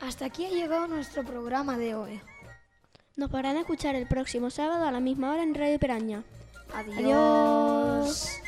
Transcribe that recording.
Hasta aquí ha llegado nuestro programa de hoy. Nos podrán escuchar el próximo sábado a la misma hora en Radio Peraña. Adiós. Adiós.